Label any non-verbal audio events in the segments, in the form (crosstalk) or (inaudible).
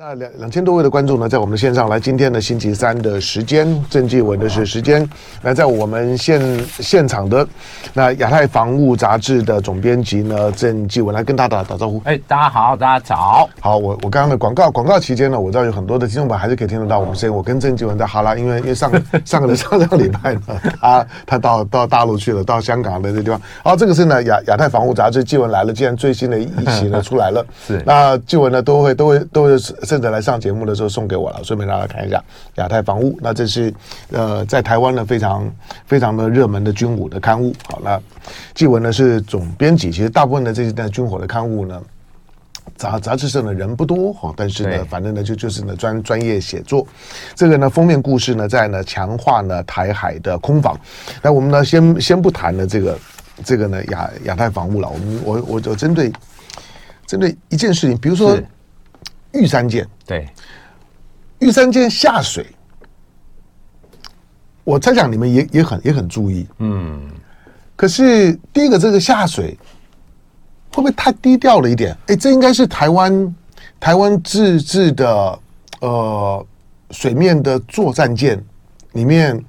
那两两千多位的观众呢，在我们的线上来，今天的星期三的时间，郑继文的是时间。那在我们现现场的那亚太防务杂志的总编辑呢，郑继文来跟大家打打招呼。哎，大家好，大家早。好，我我刚刚的广告广告期间呢，我知道有很多的听众朋友还是可以听得到我们声音。我跟郑继文在哈拉，因为因为上 (laughs) 上个上上个礼拜呢，(laughs) 他他到到大陆去了，到香港的这地方。好，这个是呢亚亚太防务杂志，继文来了，既然最新的一期呢 (laughs) 出来了，是那继文呢都会都会都会。甚至来上节目的时候送给我了，顺便让大家看一下亚太防务。那这是呃在台湾呢非常非常的热门的军武的刊物。好，那继文呢是总编辑。其实大部分的这些军火的刊物呢，杂杂志社的人不多哈，但是呢，反正呢就就是呢专专业写作。这个呢封面故事呢在呢强化呢台海的空防。那我们呢先先不谈了这个这个呢亚亚太防务了。我们我我我针对针对一件事情，比如说。玉山舰对，玉山舰下水，我猜想你们也也很也很注意，嗯。可是第一个，这个下水会不会太低调了一点？哎，这应该是台湾台湾自制的呃水面的作战舰里面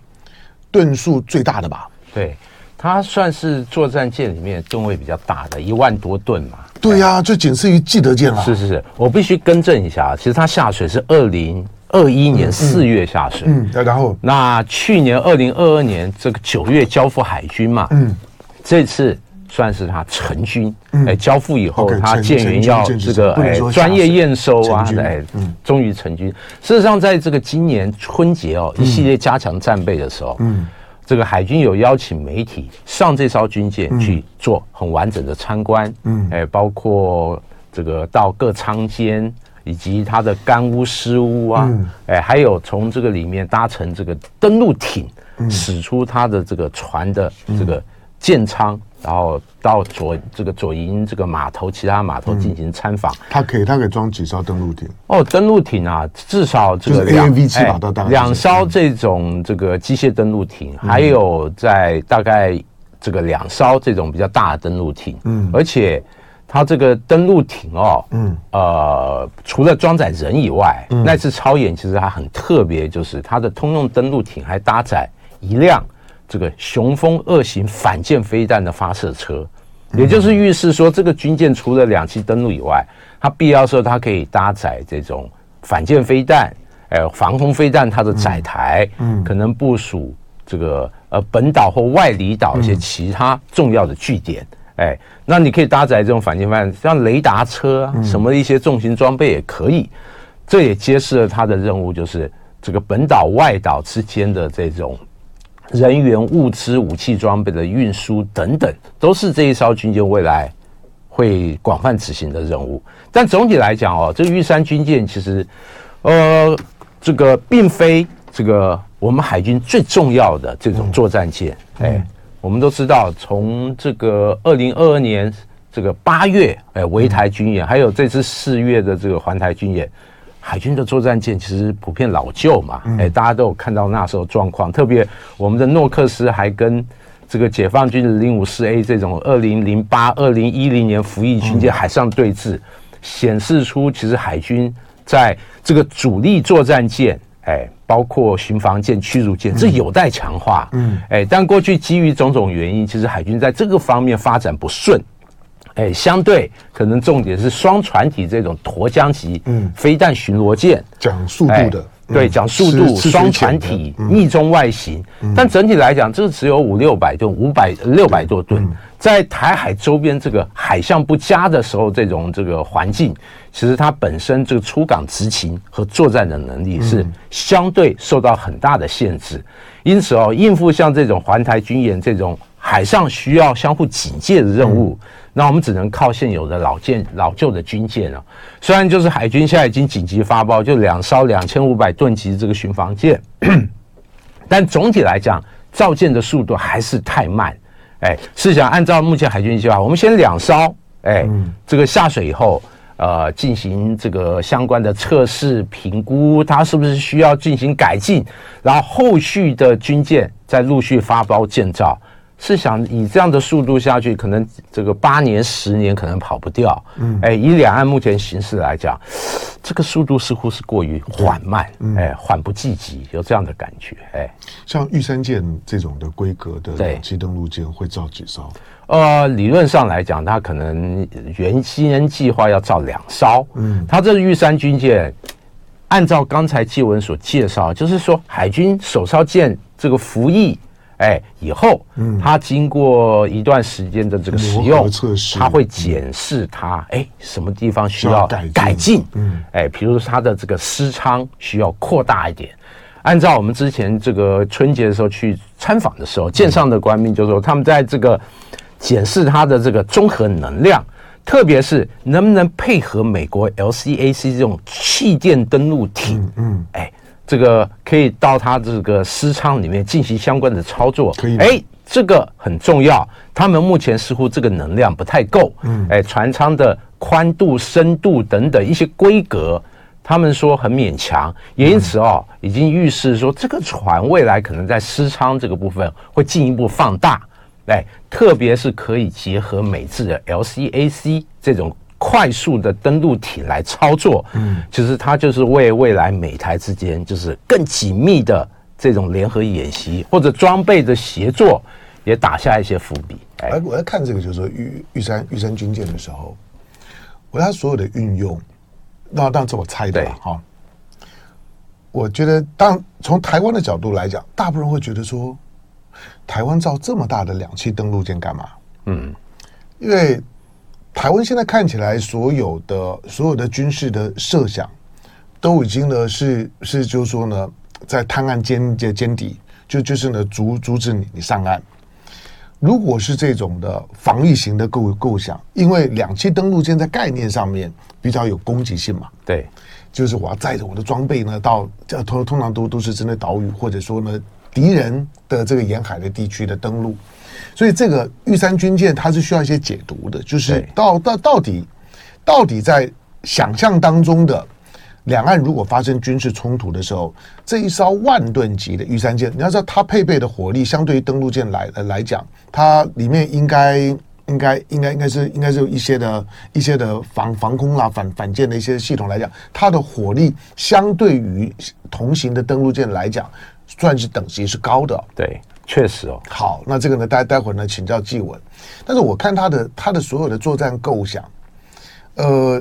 吨数最大的吧？对，它算是作战舰里面吨位比较大的，一万多吨嘛。对呀、啊，就仅次于基德舰了。是是是，我必须更正一下，其实它下水是二零二一年四月下水。嗯，嗯，然后那去年二零二二年这个九月交付海军嘛。嗯，这次算是它成军。嗯，哎，交付以后，它舰员要这个哎专业验收啊，哎，终于成军。事实上，在这个今年春节哦，一系列加强战备的时候，嗯。这个海军有邀请媒体上这艘军舰去做很完整的参观，嗯，哎，包括这个到各舱间以及它的干污湿污啊，哎，还有从这个里面搭乘这个登陆艇，驶出它的这个船的这个舰舱。然后到左这个左营这个码头，其他码头进行参访。它可以，它可以装几艘登陆艇？哦，登陆艇啊，至少这个两两艘这种这个机械登陆艇，还有在大概这个两艘这种比较大的登陆艇。嗯，而且它这个登陆艇哦，嗯，呃，除了装载人以外，那次超演其实它很特别，就是它的通用登陆艇还搭载一辆。这个雄风二型反舰飞弹的发射车，也就是预示说，这个军舰除了两栖登陆以外，它必要时候它可以搭载这种反舰飞弹，哎，防空飞弹它的载台，嗯，可能部署这个呃本岛或外离岛一些其他重要的据点，哎，那你可以搭载这种反舰飞弹，像雷达车啊，什么一些重型装备也可以，这也揭示了它的任务，就是这个本岛外岛之间的这种。人员、物资、武器装备的运输等等，都是这一艘军舰未来会广泛执行的任务。但总体来讲哦，这个玉山军舰其实，呃，这个并非这个我们海军最重要的这种作战舰。哎，我们都知道，从这个二零二二年这个八月，哎，围台军演，还有这次四月的这个环台军演。海军的作战舰其实普遍老旧嘛，哎、欸，大家都有看到那时候状况。特别我们的诺克斯还跟这个解放军的零五四 A 这种二零零八、二零一零年服役军舰海上对峙，显示出其实海军在这个主力作战舰，哎，包括巡防舰、驱逐舰，这有待强化。嗯，哎，但过去基于种种原因，其实海军在这个方面发展不顺。哎，相对可能重点是双船体这种沱江级飞弹巡逻舰，讲速度的，对，讲速度，双船体逆中外型，但整体来讲，这个只有五六百吨，五百六百多吨，在台海周边这个海象不佳的时候，这种这个环境，其实它本身这个出港执勤和作战的能力是相对受到很大的限制，因此哦，应付像这种环台军演这种海上需要相互警戒的任务。那我们只能靠现有的老舰、老旧的军舰了。虽然就是海军现在已经紧急发包，就两艘两千五百吨级这个巡防舰，(clears throat) 但总体来讲，造舰的速度还是太慢。哎，试想按照目前海军计划，我们先两艘，哎，这个下水以后，呃，进行这个相关的测试评估，它是不是需要进行改进，然后后续的军舰再陆续发包建造。是想以这样的速度下去，可能这个八年、十年可能跑不掉。嗯，哎，以两岸目前形势来讲，这个速度似乎是过于缓慢，哎，缓不济急，有这样的感觉。哎，像玉山舰这种的规格的两栖登陆舰会造几艘？呃，理论上来讲，它可能原先计划要造两艘。嗯，它这个玉山军舰，按照刚才继文所介绍，就是说海军首艘舰这个服役。哎，以后，嗯，它经过一段时间的这个使用，它会检视它，哎，什么地方需要改进，嗯，哎，比如说它的这个师舱需要扩大一点。按照我们之前这个春节的时候去参访的时候，舰上的官兵就说，他们在这个检视它的这个综合能量，特别是能不能配合美国 LCAC 这种气垫登陆艇，嗯，哎。这个可以到他这个私舱里面进行相关的操作，可以。哎，这个很重要。他们目前似乎这个能量不太够，嗯，哎，船舱的宽度、深度等等一些规格，他们说很勉强，也因此哦，已经预示说这个船未来可能在私舱这个部分会进一步放大，哎，特别是可以结合美制的 LCAC 这种。快速的登陆艇来操作，嗯，其实它就是为未来美台之间就是更紧密的这种联合演习或者装备的协作，也打下一些伏笔。哎，我在看这个，就是说玉玉山玉山军舰的时候，我它所有的运用，那当然是我猜的哈。我觉得，当从台湾的角度来讲，大部分人会觉得说，台湾造这么大的两栖登陆舰干嘛？嗯，因为。台湾现在看起来，所有的所有的军事的设想，都已经呢是是就是说呢，在探案间接间谍，就就是呢阻阻止你你上岸。如果是这种的防御型的构构想，因为两栖登陆舰在概念上面比较有攻击性嘛，对，就是我要载着我的装备呢到这通通常都都是针对岛屿或者说呢敌人的这个沿海的地区的登陆。所以这个玉山军舰它是需要一些解读的，就是到到到底到底在想象当中的两岸如果发生军事冲突的时候，这一艘万吨级的玉山舰，你要知道它配备的火力相对于登陆舰来来讲，它里面应该应该应该应该是应该是有一些的一些的防防空啦反反舰的一些系统来讲，它的火力相对于同型的登陆舰来讲，算是等级是高的，对。确实哦，好，那这个呢，待待会儿呢，请教纪文。但是我看他的他的所有的作战构想，呃，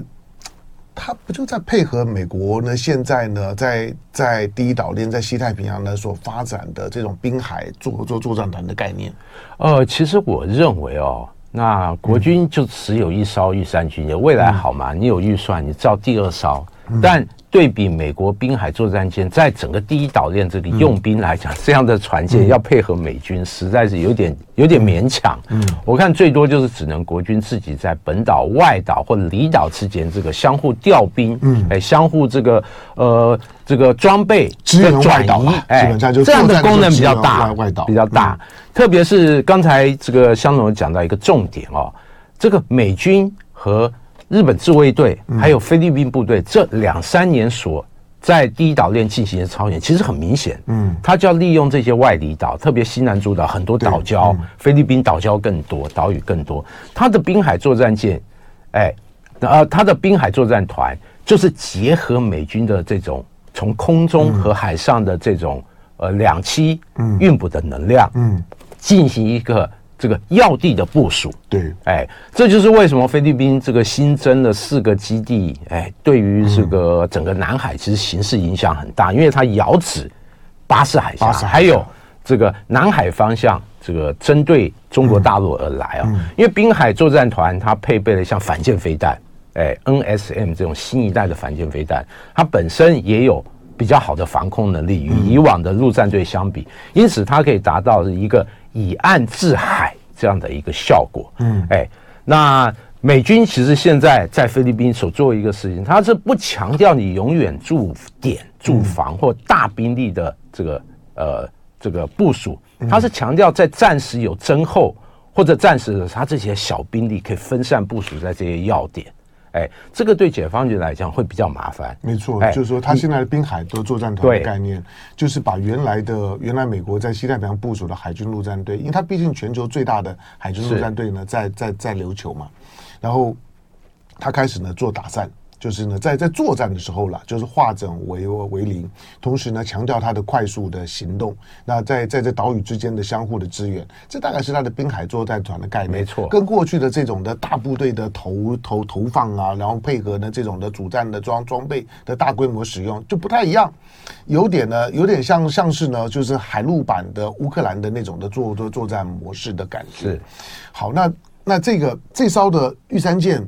他不就在配合美国呢？现在呢，在在第一岛链在西太平洋呢所发展的这种滨海作作作战团的概念。呃，其实我认为哦，那国军就只有一艘玉山军舰，未来好吗？你有预算，你造第二艘，但。对比美国滨海作战舰，在整个第一岛链这里用兵来讲，嗯、这样的船舰要配合美军，实在是有点有点勉强。嗯，我看最多就是只能国军自己在本岛、外岛或者离岛之间这个相互调兵，嗯，哎，相互这个呃这个装备的转移，哎，这样的功能比较大，外岛比较大。特别是刚才这个香农讲到一个重点哦，这个美军和日本自卫队还有菲律宾部队这两三年所在第一岛链进行的操演，其实很明显，嗯，他就要利用这些外离岛，特别西南诸岛很多岛礁，菲律宾岛礁更多，岛屿更多。他的滨海作战舰，哎，呃，他的滨海作战团就是结合美军的这种从空中和海上的这种呃两栖运补的能量，嗯，进行一个。这个要地的部署，对，哎，这就是为什么菲律宾这个新增了四个基地，哎，对于这个整个南海其实形势影响很大，因为它遥指巴士海峡，还有这个南海方向，这个针对中国大陆而来啊。因为滨海作战团它配备了像反舰飞弹，哎，NSM 这种新一代的反舰飞弹，它本身也有比较好的防空能力，与以往的陆战队相比，因此它可以达到一个。以岸制海这样的一个效果，嗯，哎，那美军其实现在在菲律宾所做一个事情，他是不强调你永远驻点驻防或大兵力的这个呃这个部署，他是强调在战时有增厚或者战时的他这些小兵力可以分散部署在这些要点，哎，这个对解放军来讲会比较麻烦。没错，哎、就是说他现在的滨海的作战团的概念，就是把原来的原来美国在西太平洋部署的海军陆战队，因为它毕竟全球最大的海军陆战队呢，在在在琉球嘛，然后他开始呢做打散。就是呢，在在作战的时候了，就是化整为为零，同时呢，强调它的快速的行动。那在在这岛屿之间的相互的支援，这大概是它的滨海作战团的概念。没错，跟过去的这种的大部队的投投投放啊，然后配合呢这种的主战的装装备的大规模使用就不太一样，有点呢，有点像像是呢，就是海陆版的乌克兰的那种的作作作战模式的感觉。是，好，那那这个这艘的玉山舰。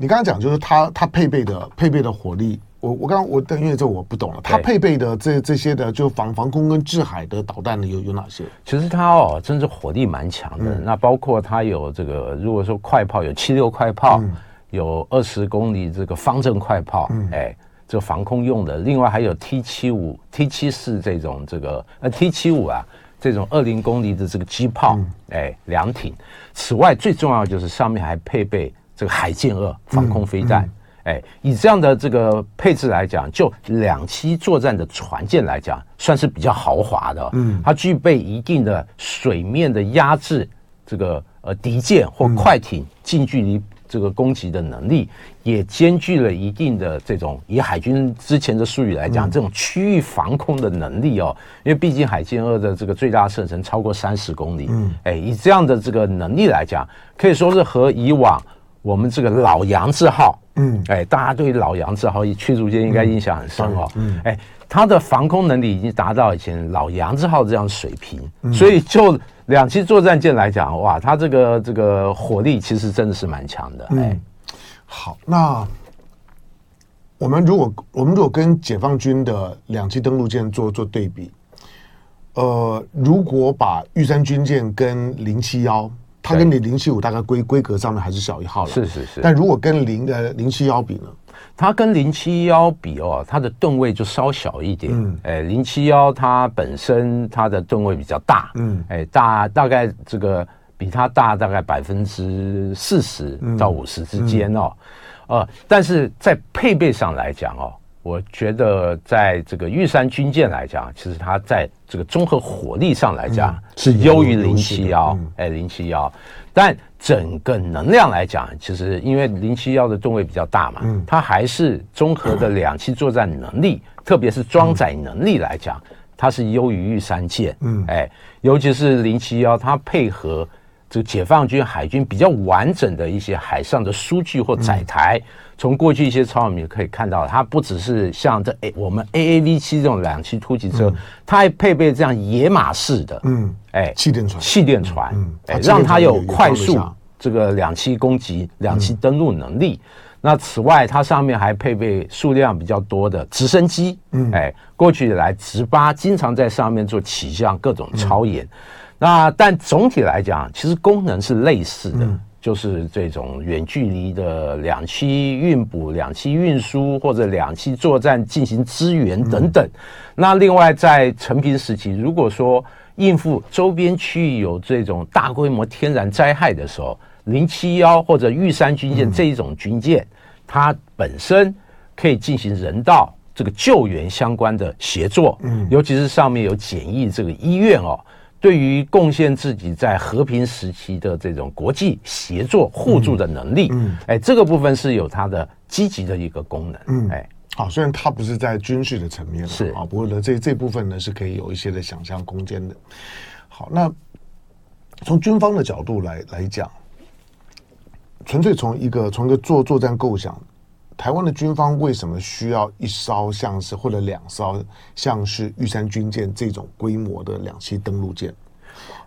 你刚刚讲就是它它配备的配备的火力，我我刚刚我但因为这我不懂了，它配备的这这些的就防防空跟制海的导弹呢有有哪些？其实它哦，真是火力蛮强的。嗯、那包括它有这个，如果说快炮有七六快炮，嗯、有二十公里这个方阵快炮，嗯、哎，这防空用的。另外还有 T 七五、T 七四这种这个呃 T 七五啊这种二零公里的这个机炮，嗯、哎，两挺。此外最重要就是上面还配备。这个海剑二防空飞弹，嗯嗯、哎，以这样的这个配置来讲，就两栖作战的船舰来讲，算是比较豪华的。嗯，它具备一定的水面的压制，这个呃敌舰或快艇近距离这个攻击的能力，嗯、也兼具了一定的这种以海军之前的术语来讲，嗯、这种区域防空的能力哦。因为毕竟海剑二的这个最大射程超过三十公里。嗯，哎，以这样的这个能力来讲，可以说是和以往。我们这个老杨字号，嗯，哎，大家对老杨字号驱逐舰应该印象很深哦，嗯，哎，它的防空能力已经达到以前老杨字号这样水平，嗯、所以就两栖作战舰来讲，哇，它这个这个火力其实真的是蛮强的，哎、嗯，好，那我们如果我们如果跟解放军的两栖登陆舰做做对比，呃，如果把玉山军舰跟零七幺。它跟你零七五大概规规格上面还是小一号了，是是是。但如果跟零的零七幺比呢？它跟零七幺比哦，它的吨位就稍小一点。嗯，哎，零七幺它本身它的吨位比较大，嗯，哎，大大概这个比它大大概百分之四十到五十之间哦，嗯嗯、呃，但是在配备上来讲哦。我觉得，在这个玉山军舰来讲，其实它在这个综合火力上来讲是优于零七幺，哎，零七幺。但整个能量来讲，其实因为零七幺的吨位比较大嘛，它还是综合的两栖作战能力，特别是装载能力来讲，它是优于玉山舰。嗯，哎，尤其是零七幺，它配合这个解放军海军比较完整的一些海上的输据或载台。从过去一些超米可以看到，它不只是像这 A 我们 AAV 七这种两栖突击车，嗯、它还配备这样野马式的，嗯，哎，气垫船，气垫船，嗯，哎，让它有快速这个两栖攻击、两栖登陆能力。嗯、那此外，它上面还配备数量比较多的直升机，嗯，哎，过去以来直八经常在上面做起降各种超演。嗯、那但总体来讲，其实功能是类似的。嗯就是这种远距离的两栖运补、两栖运输或者两栖作战进行支援等等。那另外在成平时期，如果说应付周边区域有这种大规模天然灾害的时候，零七幺或者玉山军舰这一种军舰，它本身可以进行人道这个救援相关的协作。尤其是上面有简易这个医院哦。对于贡献自己在和平时期的这种国际协作互助的能力，嗯，哎，这个部分是有它的积极的一个功能，嗯，哎，好，虽然它不是在军事的层面是啊，不过呢，这这部分呢是可以有一些的想象空间的。好，那从军方的角度来来讲，纯粹从一个从一个作作战构想。台湾的军方为什么需要一艘像是或者两艘像是玉山军舰这种规模的两栖登陆舰？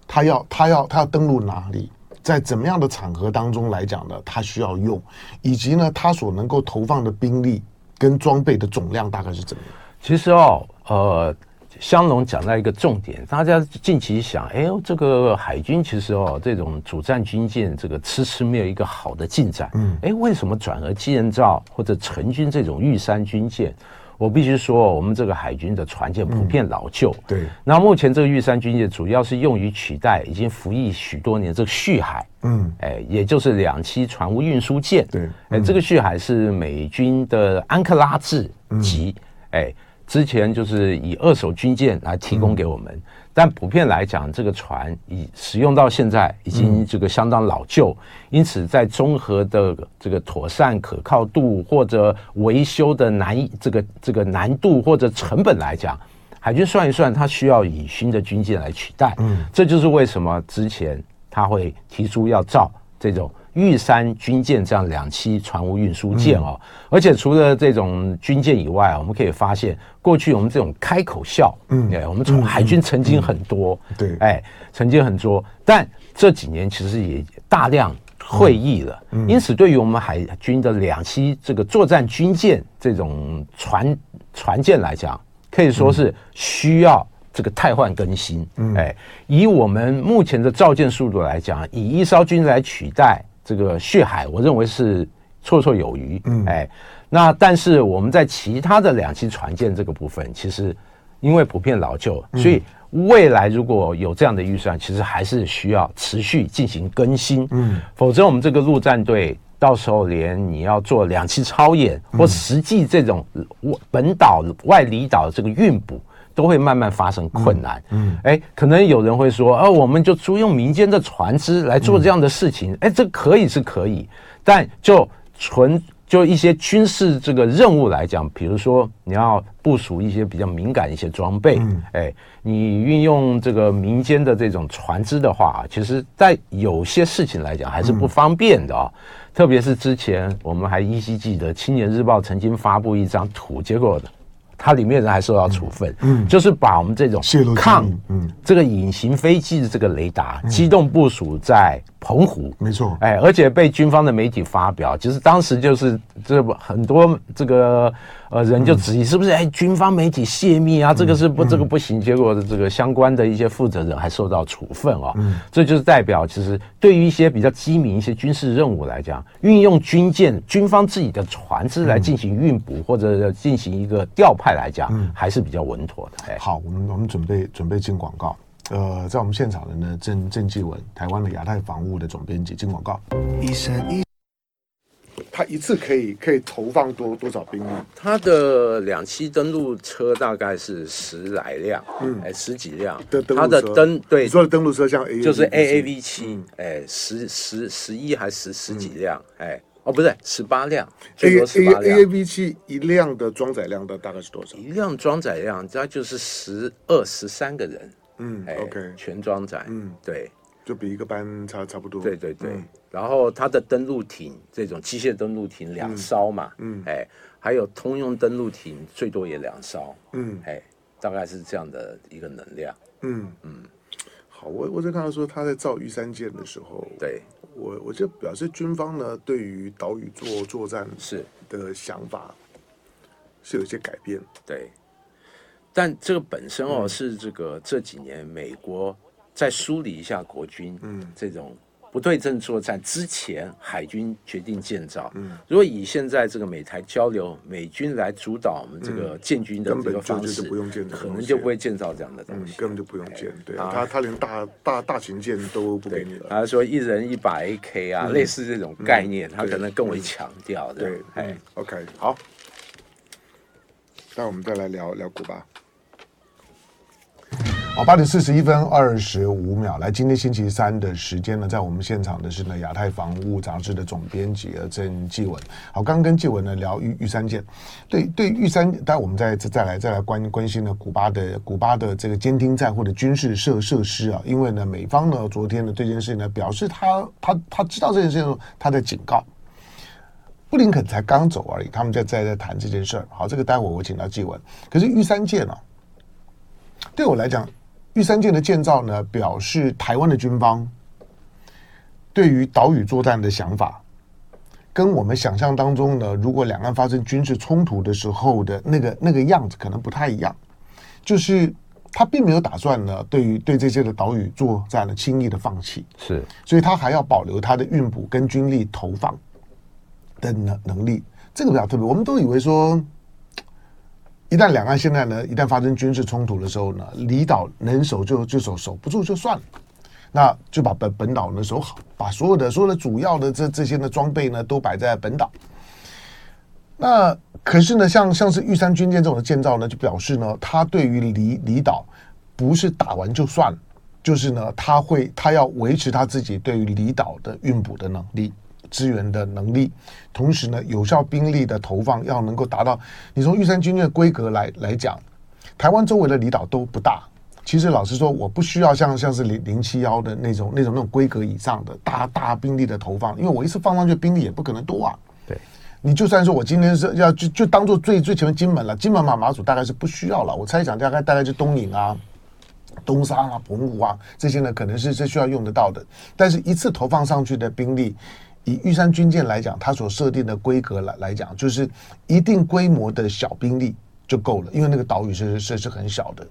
他要他要他要登陆哪里？在怎么样的场合当中来讲呢？他需要用，以及呢，他所能够投放的兵力跟装备的总量大概是怎么样？其实哦，呃。香龙讲到一个重点，大家近期想，哎呦，这个海军其实哦，这种主战军舰这个迟迟没有一个好的进展，嗯，哎，为什么转而建造或者成军这种玉山军舰？我必须说，我们这个海军的船舰普遍老旧。对。那目前这个玉山军舰主要是用于取代已经服役许多年这个旭海。嗯。哎，也就是两栖船坞运输舰。对。哎，这个旭海是美军的安克拉治级。哎，之前就是以二手军舰来提供给我们。但普遍来讲，这个船已使用到现在，已经这个相当老旧，嗯、因此在综合的这个妥善可靠度或者维修的难这个这个难度或者成本来讲，海军算一算，它需要以新的军舰来取代。嗯，这就是为什么之前他会提出要造这种。玉山军舰这样两栖船坞运输舰哦，而且除了这种军舰以外啊，我们可以发现，过去我们这种开口笑，嗯，对，我们从海军曾经很多，对，哎，曾经很多，但这几年其实也大量退役了，因此对于我们海军的两栖这个作战军舰这种船船舰来讲，可以说是需要这个汰换更新，哎，以我们目前的造舰速度来讲，以一艘军来取代。这个血海，我认为是绰绰有余。嗯，哎，那但是我们在其他的两栖船舰这个部分，其实因为普遍老旧，所以未来如果有这样的预算，其实还是需要持续进行更新。嗯，否则我们这个陆战队到时候连你要做两栖操演或实际这种本岛外离岛这个运补。都会慢慢发生困难，嗯，哎、嗯，可能有人会说，哦、啊，我们就租用民间的船只来做这样的事情，哎、嗯，这可以是可以，但就纯就一些军事这个任务来讲，比如说你要部署一些比较敏感一些装备，嗯，哎，你运用这个民间的这种船只的话，其实在有些事情来讲还是不方便的啊、特别是之前我们还依稀记得《青年日报》曾经发布一张图，结果的。它里面人还受到处分，嗯，就是把我们这种抗，嗯，这个隐形飞机的这个雷达机动部署在澎湖，没错，哎，而且被军方的媒体发表，其实当时就是这很多这个。呃，人就质疑是不是哎，军方媒体泄密啊？这个是不，这个不行。结果的这个相关的一些负责人还受到处分啊。嗯，这就是代表，其实对于一些比较机敏一些军事任务来讲，运用军舰、军方自己的船只来进行运补或者进行一个调派来讲，还是比较稳妥的。哎，好，我们我们准备准备进广告。呃，在我们现场的呢，郑郑继文，台湾的亚太防务的总编辑，进广告。一三一。他一次可以可以投放多多少兵力？他的两栖登陆车大概是十来辆，嗯，哎，十几辆。他的登对，你说的登陆车像 A 就是 AAV 七，哎，十十十一还是十十几辆？哎，哦，不对，十八辆。A A AAV 七一辆的装载量的大概是多少？一辆装载量，它就是十二十三个人。嗯，OK，全装载。嗯，对。就比一个班差差不多。对对对，嗯、然后它的登陆艇这种机械登陆艇两艘嘛，嗯，嗯哎，还有通用登陆艇最多也两艘，嗯，哎，大概是这样的一个能量，嗯嗯。嗯好，我我在看到说他在造玉山舰的时候，对我我就表示军方呢对于岛屿作作战是的想法是有一些改变，对。但这个本身哦、嗯、是这个这几年美国。再梳理一下国军，嗯，这种不对称作战之前，海军决定建造。嗯，如果以现在这个美台交流，美军来主导我们这个建军的这个方式，不用建，可能就不会建造这样的东西，根本就不用建。对，他他连大大大型舰都不给你了。他说一人一把 AK 啊，类似这种概念，他可能更为强调的。对，哎，OK，好，那我们再来聊聊古巴。好，八点四十一分二十五秒。来，今天星期三的时间呢，在我们现场的是呢亚太防务杂志的总编辑郑继文。好，刚跟继文呢聊玉玉山舰，对对，玉山，待我们再再来再来关关心呢古巴的古巴的这个监听站或者军事设设施啊，因为呢美方呢昨天呢这件事情呢表示他他他知道这件事情，他在警告，布林肯才刚走而已，他们在在在谈这件事儿。好，这个待会我请到继文。可是玉山舰啊，对我来讲。玉山舰的建造呢，表示台湾的军方对于岛屿作战的想法，跟我们想象当中呢，如果两岸发生军事冲突的时候的那个那个样子，可能不太一样。就是他并没有打算呢，对于对这些的岛屿作战呢，轻易的放弃。是，所以他还要保留他的运补跟军力投放的能能力。这个比较特别，我们都以为说。一旦两岸现在呢，一旦发生军事冲突的时候呢，离岛能守就就守，守不住就算了，那就把本本岛呢守好，把所有的所有的主要的这这些的装备呢都摆在本岛。那可是呢，像像是玉山军舰这种的建造呢，就表示呢，他对于离离岛不是打完就算了，就是呢，他会他要维持他自己对于离岛的运补的能力。支援的能力，同时呢，有效兵力的投放要能够达到。你从玉山军舰的规格来来讲，台湾周围的离岛都不大。其实老实说，我不需要像像是零零七幺的那种 (laughs) 那种那种规格以上的大大兵力的投放，因为我一次放上去兵力也不可能多啊。对，你就算说我今天是要就就当做最最前面金门了，金门马马祖大概是不需要了。我猜想大概大概是东引啊、东沙啊、澎湖啊这些呢，可能是是需要用得到的。但是一次投放上去的兵力。以玉山军舰来讲，它所设定的规格来来讲，就是一定规模的小兵力就够了，因为那个岛屿是是是很小的。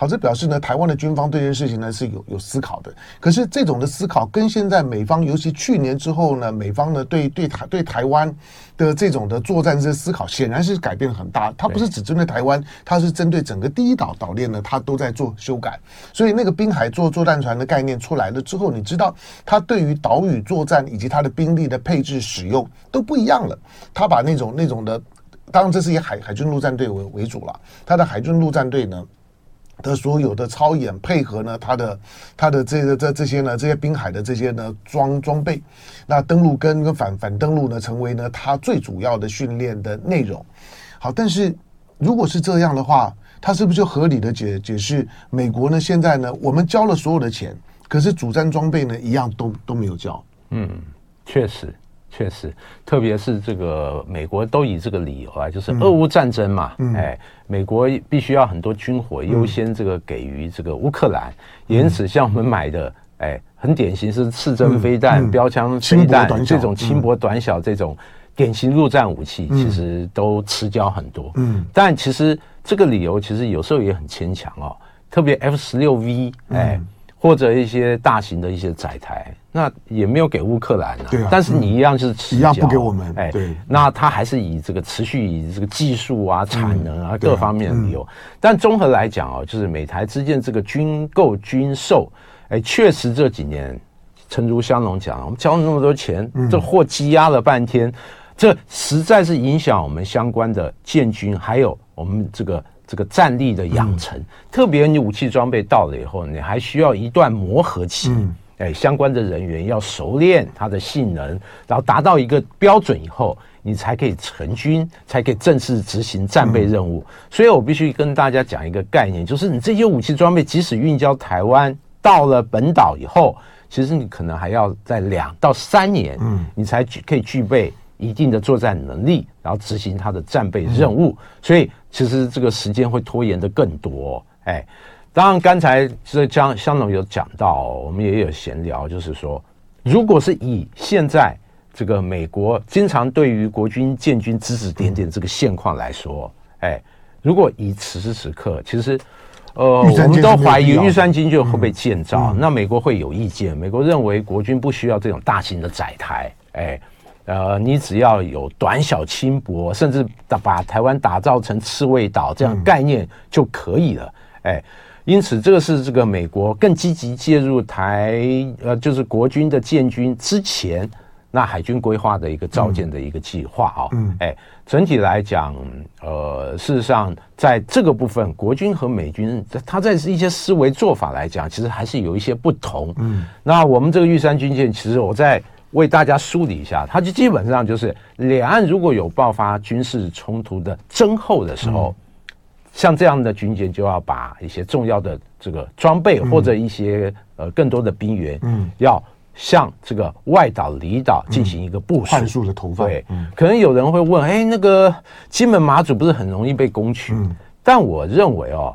好，这表示呢，台湾的军方对这件事情呢是有有思考的。可是这种的思考跟现在美方，尤其去年之后呢，美方呢对对台对台湾的这种的作战这思考，显然是改变很大。它不是只针对台湾，它是针对整个第一岛岛链呢，它都在做修改。所以那个滨海作作战船的概念出来了之后，你知道它对于岛屿作战以及它的兵力的配置使用都不一样了。它把那种那种的，当然这是以海海军陆战队为为主了。它的海军陆战队呢，的所有的操演配合呢，它的它的这个这这些呢，这些滨海的这些呢装装备，那登陆跟跟反反登陆呢，成为呢它最主要的训练的内容。好，但是如果是这样的话，它是不是就合理的解解释美国呢？现在呢，我们交了所有的钱，可是主战装备呢，一样都都没有交。嗯，确实。确实，特别是这个美国都以这个理由啊，就是俄乌战争嘛，嗯、哎，美国必须要很多军火优先这个给予这个乌克兰，嗯、因此像我们买的，哎，很典型是刺针飞弹、嗯、标枪飞弹这种轻薄短小这种典型陆战武器，其实都吃交很多。嗯，但其实这个理由其实有时候也很牵强哦，特别 F 十六 V，哎。嗯或者一些大型的一些载台，那也没有给乌克兰啊。对啊。但是你一样是迟交，一样不给我们。哎，对。那他还是以这个持续以这个技术啊、产能啊各方面的理由。但综合来讲哦，就是美台之间这个军购军售，哎，确实这几年，诚如香龙讲，我们交了那么多钱，这货积压了半天，这实在是影响我们相关的建军，还有我们这个。这个战力的养成，嗯、特别你武器装备到了以后，你还需要一段磨合期。嗯、哎，相关的人员要熟练它的性能，然后达到一个标准以后，你才可以成军，才可以正式执行战备任务。嗯、所以我必须跟大家讲一个概念，就是你这些武器装备，即使运交台湾到了本岛以后，其实你可能还要在两到三年，嗯，你才可以具备一定的作战能力，然后执行它的战备任务。嗯、所以。其实这个时间会拖延的更多，哎，当然刚才这江香龙有讲到，我们也有闲聊，就是说，如果是以现在这个美国经常对于国军建军指指点点这个现况来说，哎，如果以此时此刻，其实，呃，我们都怀疑玉山军就会被建造，那美国会有意见，美国认为国军不需要这种大型的载台，哎。呃，你只要有短小轻薄，甚至打把台湾打造成刺猬岛这样概念就可以了。哎、嗯，因此这个是这个美国更积极介入台呃，就是国军的建军之前，那海军规划的一个造舰的一个计划啊。嗯，哎，整体来讲，呃，事实上在这个部分，国军和美军他在一些思维做法来讲，其实还是有一些不同。嗯，那我们这个玉山军舰，其实我在。为大家梳理一下，它就基本上就是两岸如果有爆发军事冲突的征候的时候，嗯、像这样的军舰就要把一些重要的这个装备或者一些呃更多的兵员，嗯，要向这个外岛离岛进行一个部署，快速的投放。对，嗯、可能有人会问，哎，那个金门马祖不是很容易被攻取？嗯、但我认为哦。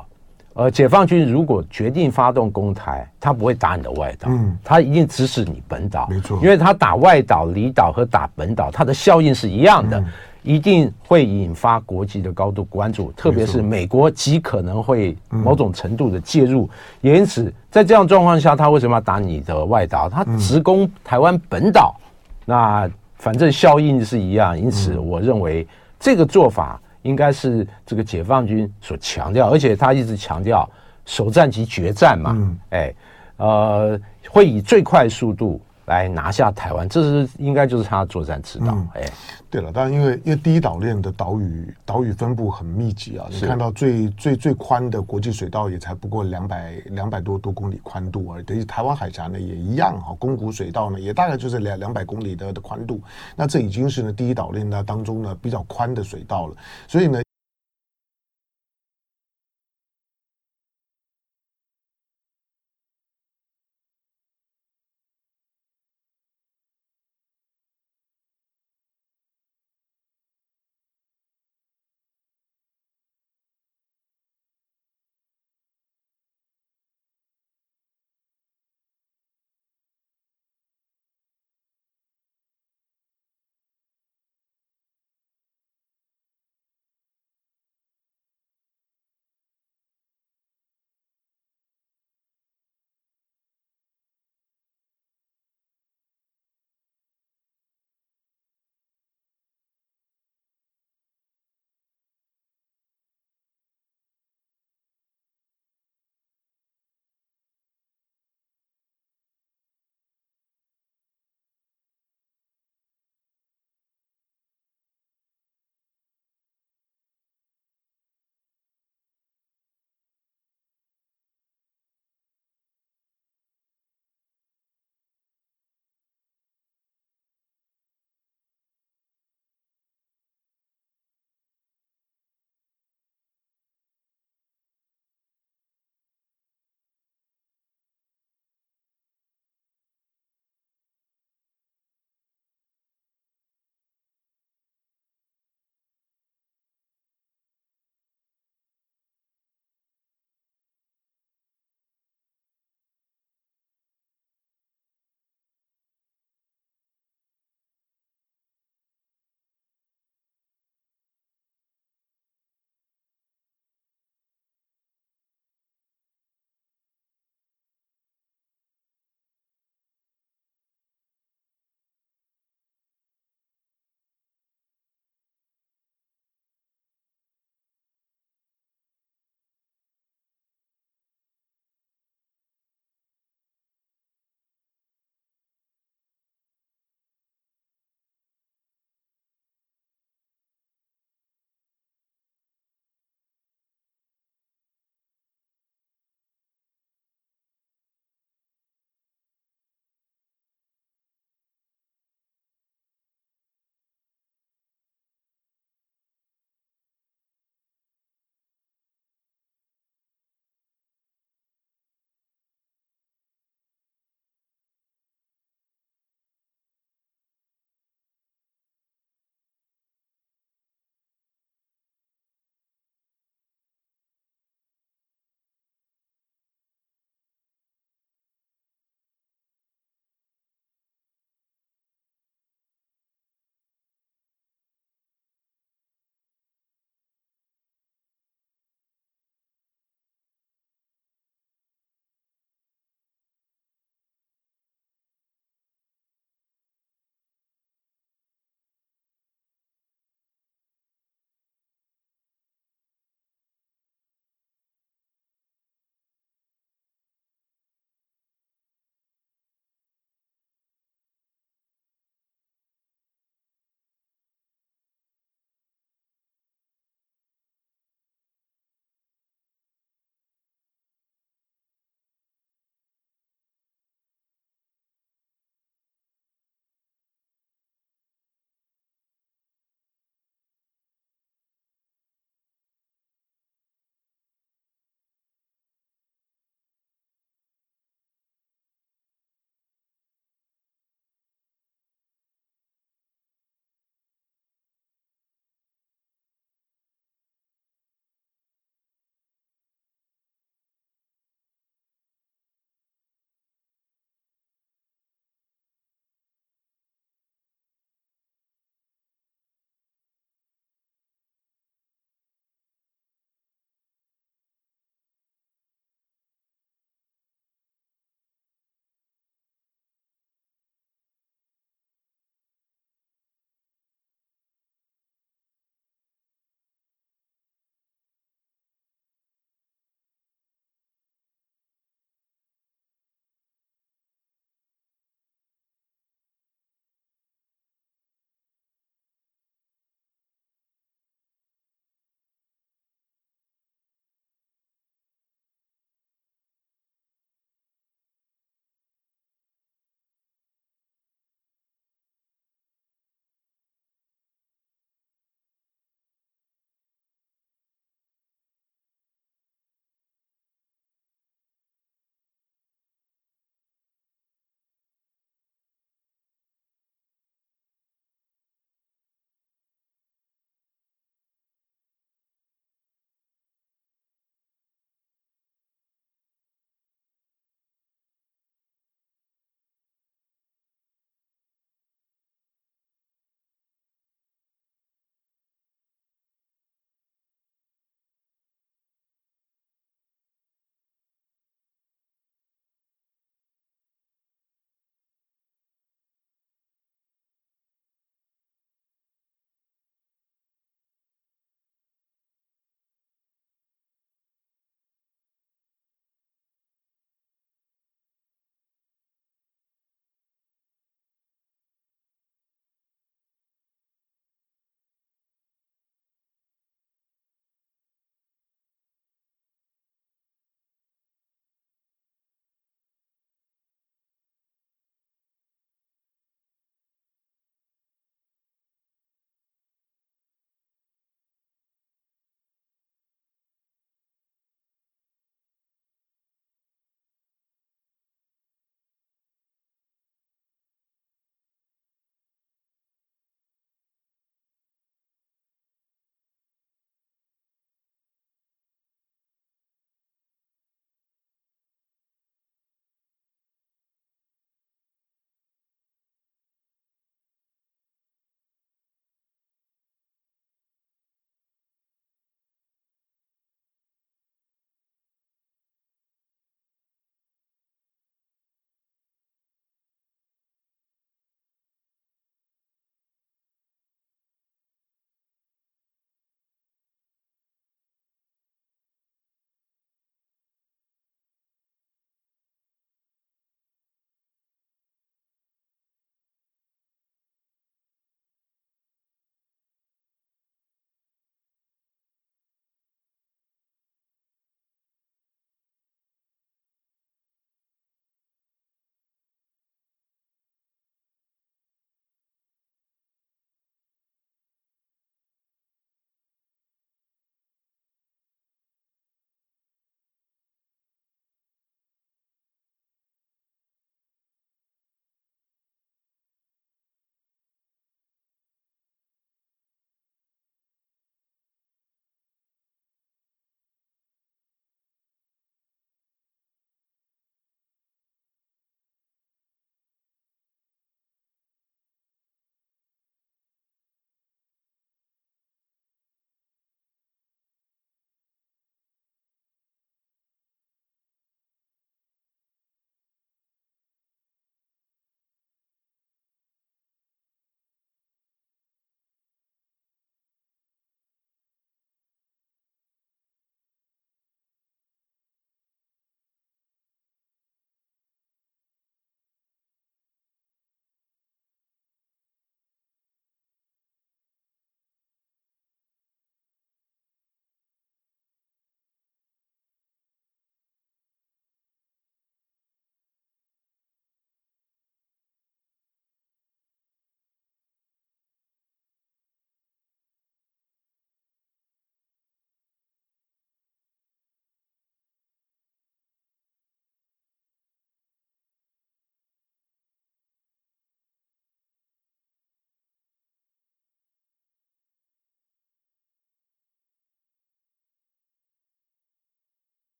呃，解放军如果决定发动攻台，他不会打你的外岛，嗯，他一定指使你本岛，没错，因为他打外岛、离岛和打本岛，它的效应是一样的，嗯、一定会引发国际的高度关注，特别是美国极可能会某种程度的介入，嗯、也因此在这样状况下，他为什么要打你的外岛？他直攻台湾本岛，嗯、那反正效应是一样，因此我认为这个做法。应该是这个解放军所强调，而且他一直强调首战即决战嘛，嗯、哎，呃，会以最快速度来拿下台湾，这是应该就是他的作战指导，嗯、哎。对了，当然因为因为第一岛链的岛屿岛屿分布很密集啊，你看到最最最宽的国际水道也才不过两百两百多多公里宽度而已，等于台湾海峡呢也一样哈，宫古水道呢也大概就是两两百公里的的宽度，那这已经是呢第一岛链呢当中呢比较宽的水道了，所以呢